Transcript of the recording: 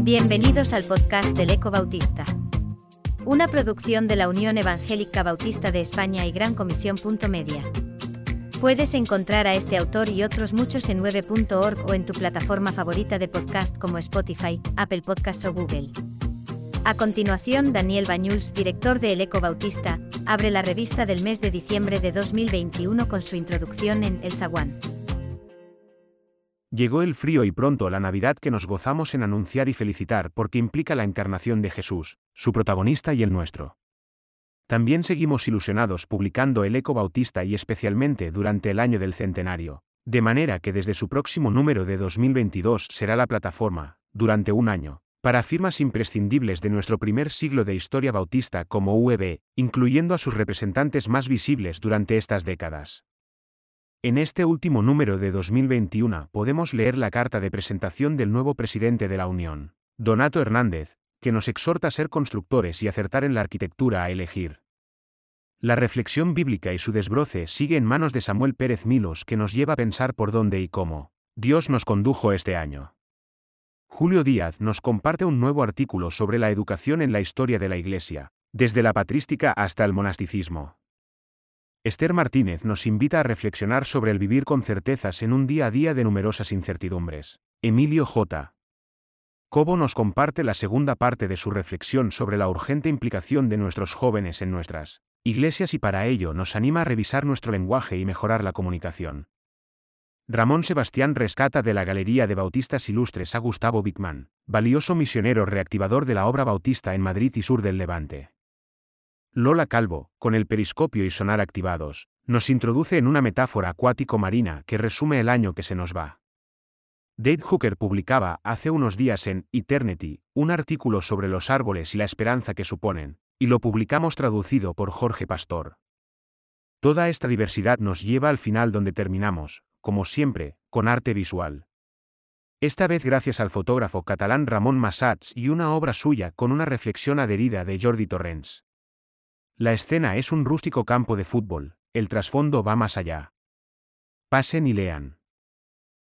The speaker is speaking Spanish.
Bienvenidos al podcast del Eco Bautista. Una producción de la Unión Evangélica Bautista de España y Gran Comisión. Media. Puedes encontrar a este autor y otros muchos en 9.org o en tu plataforma favorita de podcast como Spotify, Apple Podcasts o Google. A continuación, Daniel Bañuls, director de El Eco Bautista, abre la revista del mes de diciembre de 2021 con su introducción en El Zaguán. Llegó el frío y pronto la Navidad que nos gozamos en anunciar y felicitar porque implica la encarnación de Jesús, su protagonista y el nuestro. También seguimos ilusionados publicando el Eco Bautista y especialmente durante el año del centenario, de manera que desde su próximo número de 2022 será la plataforma, durante un año, para firmas imprescindibles de nuestro primer siglo de historia bautista como UEB, incluyendo a sus representantes más visibles durante estas décadas. En este último número de 2021 podemos leer la carta de presentación del nuevo presidente de la Unión, Donato Hernández, que nos exhorta a ser constructores y acertar en la arquitectura a elegir. La reflexión bíblica y su desbroce sigue en manos de Samuel Pérez Milos que nos lleva a pensar por dónde y cómo Dios nos condujo este año. Julio Díaz nos comparte un nuevo artículo sobre la educación en la historia de la Iglesia, desde la patrística hasta el monasticismo. Esther Martínez nos invita a reflexionar sobre el vivir con certezas en un día a día de numerosas incertidumbres. Emilio J. Cobo nos comparte la segunda parte de su reflexión sobre la urgente implicación de nuestros jóvenes en nuestras iglesias y para ello nos anima a revisar nuestro lenguaje y mejorar la comunicación. Ramón Sebastián rescata de la Galería de Bautistas Ilustres a Gustavo Bickman, valioso misionero reactivador de la obra bautista en Madrid y sur del Levante. Lola Calvo, con el periscopio y sonar activados, nos introduce en una metáfora acuático-marina que resume el año que se nos va. Dave Hooker publicaba hace unos días en Eternity un artículo sobre los árboles y la esperanza que suponen, y lo publicamos traducido por Jorge Pastor. Toda esta diversidad nos lleva al final donde terminamos, como siempre, con arte visual. Esta vez gracias al fotógrafo catalán Ramón Massats y una obra suya con una reflexión adherida de Jordi Torrens. La escena es un rústico campo de fútbol, el trasfondo va más allá. Pasen y lean.